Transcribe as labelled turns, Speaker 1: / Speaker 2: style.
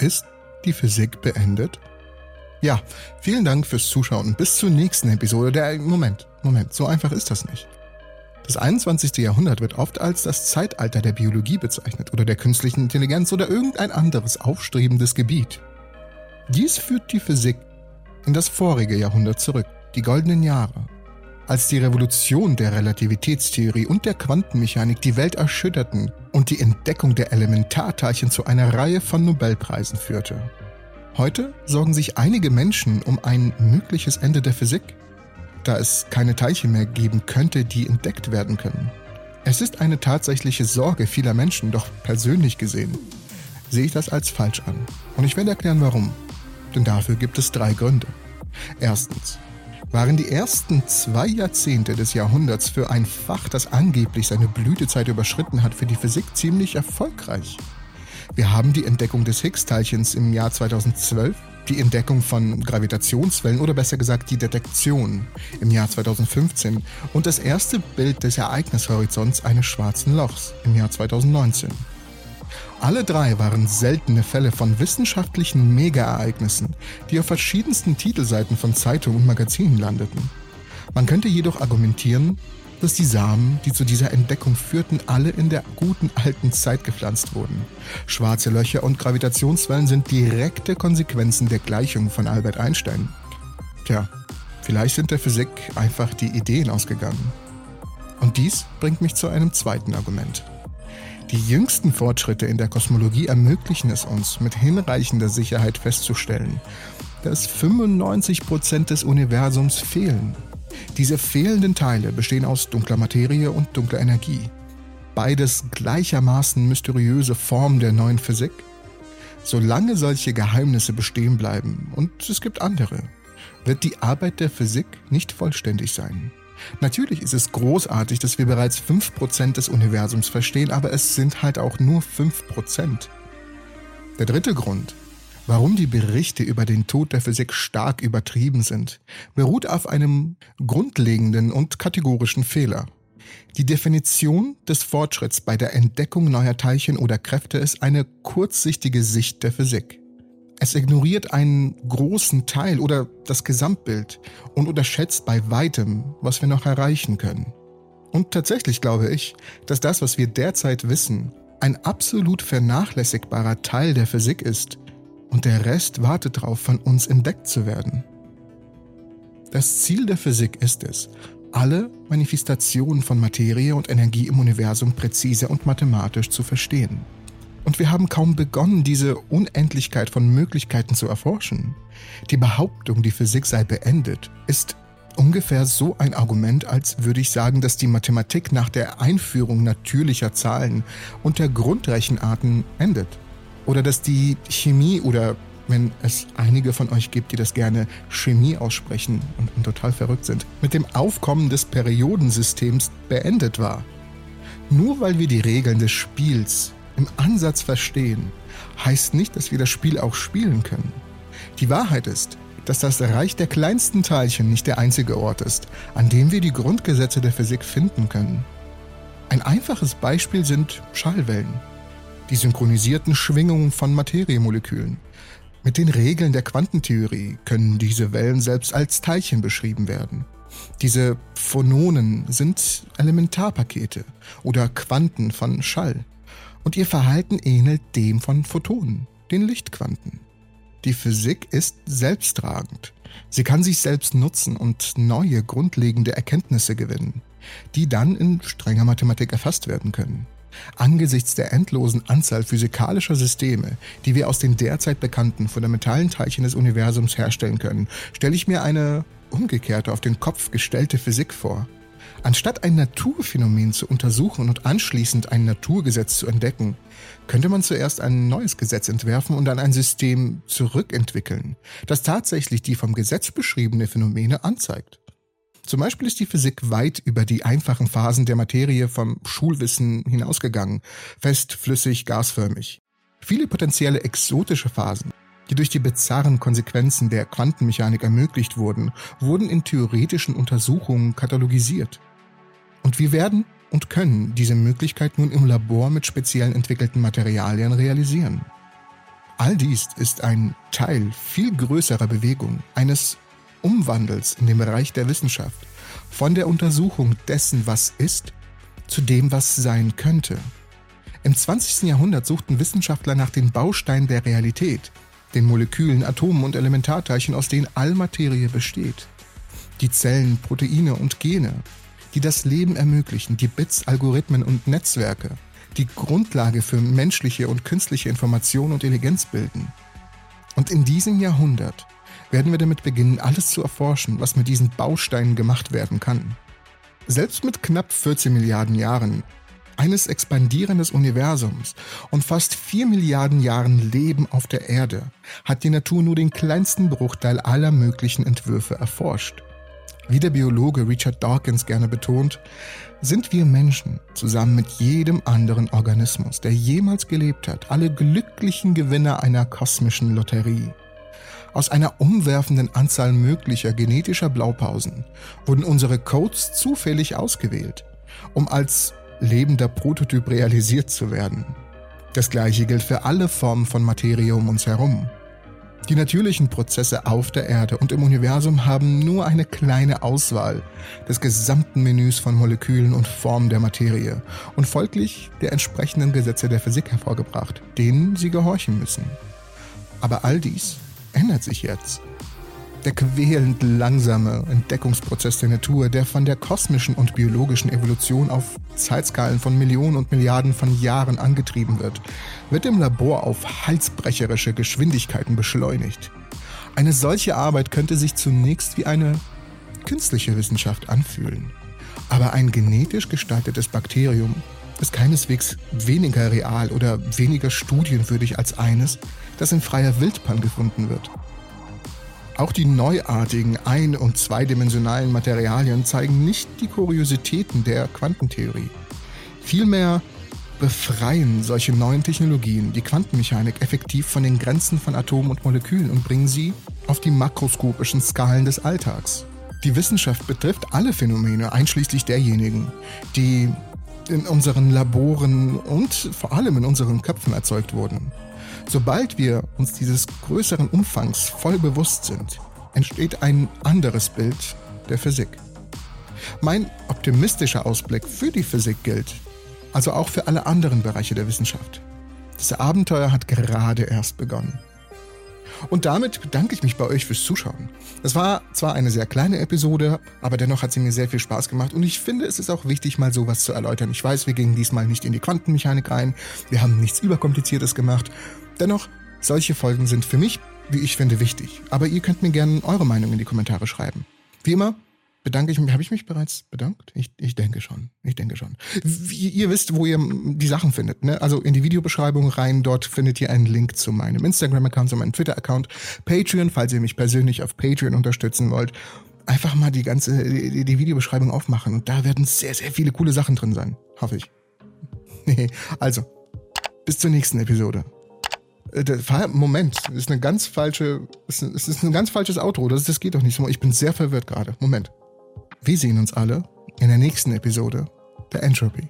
Speaker 1: Ist die Physik beendet? Ja, vielen Dank fürs Zuschauen bis zur nächsten Episode der... Moment, Moment, so einfach ist das nicht. Das 21. Jahrhundert wird oft als das Zeitalter der Biologie bezeichnet oder der künstlichen Intelligenz oder irgendein anderes aufstrebendes Gebiet. Dies führt die Physik in das vorige Jahrhundert zurück, die goldenen Jahre, als die Revolution der Relativitätstheorie und der Quantenmechanik die Welt erschütterten und die Entdeckung der Elementarteilchen zu einer Reihe von Nobelpreisen führte. Heute sorgen sich einige Menschen um ein mögliches Ende der Physik, da es keine Teilchen mehr geben könnte, die entdeckt werden können. Es ist eine tatsächliche Sorge vieler Menschen, doch persönlich gesehen sehe ich das als falsch an. Und ich werde erklären warum. Denn dafür gibt es drei Gründe. Erstens, waren die ersten zwei Jahrzehnte des Jahrhunderts für ein Fach, das angeblich seine Blütezeit überschritten hat, für die Physik ziemlich erfolgreich. Wir haben die Entdeckung des Higgs-Teilchens im Jahr 2012, die Entdeckung von Gravitationswellen oder besser gesagt die Detektion im Jahr 2015 und das erste Bild des Ereignishorizonts eines schwarzen Lochs im Jahr 2019. Alle drei waren seltene Fälle von wissenschaftlichen Mega-Ereignissen, die auf verschiedensten Titelseiten von Zeitungen und Magazinen landeten. Man könnte jedoch argumentieren, dass die Samen, die zu dieser Entdeckung führten, alle in der guten alten Zeit gepflanzt wurden. Schwarze Löcher und Gravitationswellen sind direkte Konsequenzen der Gleichung von Albert Einstein. Tja, vielleicht sind der Physik einfach die Ideen ausgegangen. Und dies bringt mich zu einem zweiten Argument. Die jüngsten Fortschritte in der Kosmologie ermöglichen es uns, mit hinreichender Sicherheit festzustellen, dass 95 Prozent des Universums fehlen. Diese fehlenden Teile bestehen aus dunkler Materie und dunkler Energie. Beides gleichermaßen mysteriöse Formen der neuen Physik. Solange solche Geheimnisse bestehen bleiben, und es gibt andere, wird die Arbeit der Physik nicht vollständig sein. Natürlich ist es großartig, dass wir bereits 5% des Universums verstehen, aber es sind halt auch nur 5%. Der dritte Grund, warum die Berichte über den Tod der Physik stark übertrieben sind, beruht auf einem grundlegenden und kategorischen Fehler. Die Definition des Fortschritts bei der Entdeckung neuer Teilchen oder Kräfte ist eine kurzsichtige Sicht der Physik. Es ignoriert einen großen Teil oder das Gesamtbild und unterschätzt bei weitem, was wir noch erreichen können. Und tatsächlich glaube ich, dass das, was wir derzeit wissen, ein absolut vernachlässigbarer Teil der Physik ist und der Rest wartet darauf, von uns entdeckt zu werden. Das Ziel der Physik ist es, alle Manifestationen von Materie und Energie im Universum präzise und mathematisch zu verstehen. Und wir haben kaum begonnen, diese Unendlichkeit von Möglichkeiten zu erforschen. Die Behauptung, die Physik sei beendet, ist ungefähr so ein Argument, als würde ich sagen, dass die Mathematik nach der Einführung natürlicher Zahlen und der Grundrechenarten endet. Oder dass die Chemie oder wenn es einige von euch gibt, die das gerne Chemie aussprechen und, und total verrückt sind, mit dem Aufkommen des Periodensystems beendet war. Nur weil wir die Regeln des Spiels im Ansatz verstehen, heißt nicht, dass wir das Spiel auch spielen können. Die Wahrheit ist, dass das Reich der kleinsten Teilchen nicht der einzige Ort ist, an dem wir die Grundgesetze der Physik finden können. Ein einfaches Beispiel sind Schallwellen, die synchronisierten Schwingungen von Materiemolekülen. Mit den Regeln der Quantentheorie können diese Wellen selbst als Teilchen beschrieben werden. Diese Phononen sind Elementarpakete oder Quanten von Schall und ihr Verhalten ähnelt dem von Photonen, den Lichtquanten. Die Physik ist selbsttragend. Sie kann sich selbst nutzen und neue grundlegende Erkenntnisse gewinnen, die dann in strenger Mathematik erfasst werden können. Angesichts der endlosen Anzahl physikalischer Systeme, die wir aus den derzeit bekannten fundamentalen Teilchen des Universums herstellen können, stelle ich mir eine umgekehrte auf den Kopf gestellte Physik vor, Anstatt ein Naturphänomen zu untersuchen und anschließend ein Naturgesetz zu entdecken, könnte man zuerst ein neues Gesetz entwerfen und dann ein System zurückentwickeln, das tatsächlich die vom Gesetz beschriebene Phänomene anzeigt. Zum Beispiel ist die Physik weit über die einfachen Phasen der Materie vom Schulwissen hinausgegangen, fest, flüssig, gasförmig. Viele potenzielle exotische Phasen die durch die bizarren Konsequenzen der Quantenmechanik ermöglicht wurden, wurden in theoretischen Untersuchungen katalogisiert. Und wir werden und können diese Möglichkeit nun im Labor mit speziell entwickelten Materialien realisieren. All dies ist ein Teil viel größerer Bewegung, eines Umwandels in dem Bereich der Wissenschaft, von der Untersuchung dessen, was ist, zu dem, was sein könnte. Im 20. Jahrhundert suchten Wissenschaftler nach den Bausteinen der Realität, den Molekülen, Atomen und Elementarteilchen, aus denen all Materie besteht. Die Zellen, Proteine und Gene, die das Leben ermöglichen, die Bits, Algorithmen und Netzwerke, die Grundlage für menschliche und künstliche Information und Intelligenz bilden. Und in diesem Jahrhundert werden wir damit beginnen, alles zu erforschen, was mit diesen Bausteinen gemacht werden kann. Selbst mit knapp 14 Milliarden Jahren eines expandierenden Universums und fast 4 Milliarden Jahren Leben auf der Erde hat die Natur nur den kleinsten Bruchteil aller möglichen Entwürfe erforscht. Wie der Biologe Richard Dawkins gerne betont, sind wir Menschen zusammen mit jedem anderen Organismus, der jemals gelebt hat, alle glücklichen Gewinner einer kosmischen Lotterie. Aus einer umwerfenden Anzahl möglicher genetischer Blaupausen wurden unsere Codes zufällig ausgewählt, um als lebender Prototyp realisiert zu werden. Das gleiche gilt für alle Formen von Materie um uns herum. Die natürlichen Prozesse auf der Erde und im Universum haben nur eine kleine Auswahl des gesamten Menüs von Molekülen und Formen der Materie und folglich der entsprechenden Gesetze der Physik hervorgebracht, denen sie gehorchen müssen. Aber all dies ändert sich jetzt. Der quälend langsame Entdeckungsprozess der Natur, der von der kosmischen und biologischen Evolution auf Zeitskalen von Millionen und Milliarden von Jahren angetrieben wird, wird im Labor auf halsbrecherische Geschwindigkeiten beschleunigt. Eine solche Arbeit könnte sich zunächst wie eine künstliche Wissenschaft anfühlen. Aber ein genetisch gestaltetes Bakterium ist keineswegs weniger real oder weniger studienwürdig als eines, das in freier Wildbahn gefunden wird. Auch die neuartigen ein- und zweidimensionalen Materialien zeigen nicht die Kuriositäten der Quantentheorie. Vielmehr befreien solche neuen Technologien die Quantenmechanik effektiv von den Grenzen von Atomen und Molekülen und bringen sie auf die makroskopischen Skalen des Alltags. Die Wissenschaft betrifft alle Phänomene, einschließlich derjenigen, die in unseren Laboren und vor allem in unseren Köpfen erzeugt wurden. Sobald wir uns dieses größeren Umfangs voll bewusst sind, entsteht ein anderes Bild der Physik. Mein optimistischer Ausblick für die Physik gilt, also auch für alle anderen Bereiche der Wissenschaft. Das Abenteuer hat gerade erst begonnen. Und damit bedanke ich mich bei euch fürs Zuschauen. Das war zwar eine sehr kleine Episode, aber dennoch hat sie mir sehr viel Spaß gemacht und ich finde, es ist auch wichtig, mal sowas zu erläutern. Ich weiß, wir gingen diesmal nicht in die Quantenmechanik rein, wir haben nichts Überkompliziertes gemacht. Dennoch, solche Folgen sind für mich, wie ich finde, wichtig. Aber ihr könnt mir gerne eure Meinung in die Kommentare schreiben. Wie immer, bedanke ich mich. Habe ich mich bereits bedankt? Ich, ich denke schon. Ich denke schon. Wie, ihr wisst, wo ihr die Sachen findet. Ne? Also in die Videobeschreibung rein. Dort findet ihr einen Link zu meinem Instagram-Account, zu meinem Twitter-Account, Patreon, falls ihr mich persönlich auf Patreon unterstützen wollt. Einfach mal die ganze die, die Videobeschreibung aufmachen und da werden sehr sehr viele coole Sachen drin sein. Hoffe ich. also bis zur nächsten Episode. Äh, Moment, das ist eine ganz falsche, es ist ein ganz falsches Outro. Das, das geht doch nicht. Ich bin sehr verwirrt gerade. Moment. Wir sehen uns alle in der nächsten Episode der Entropy.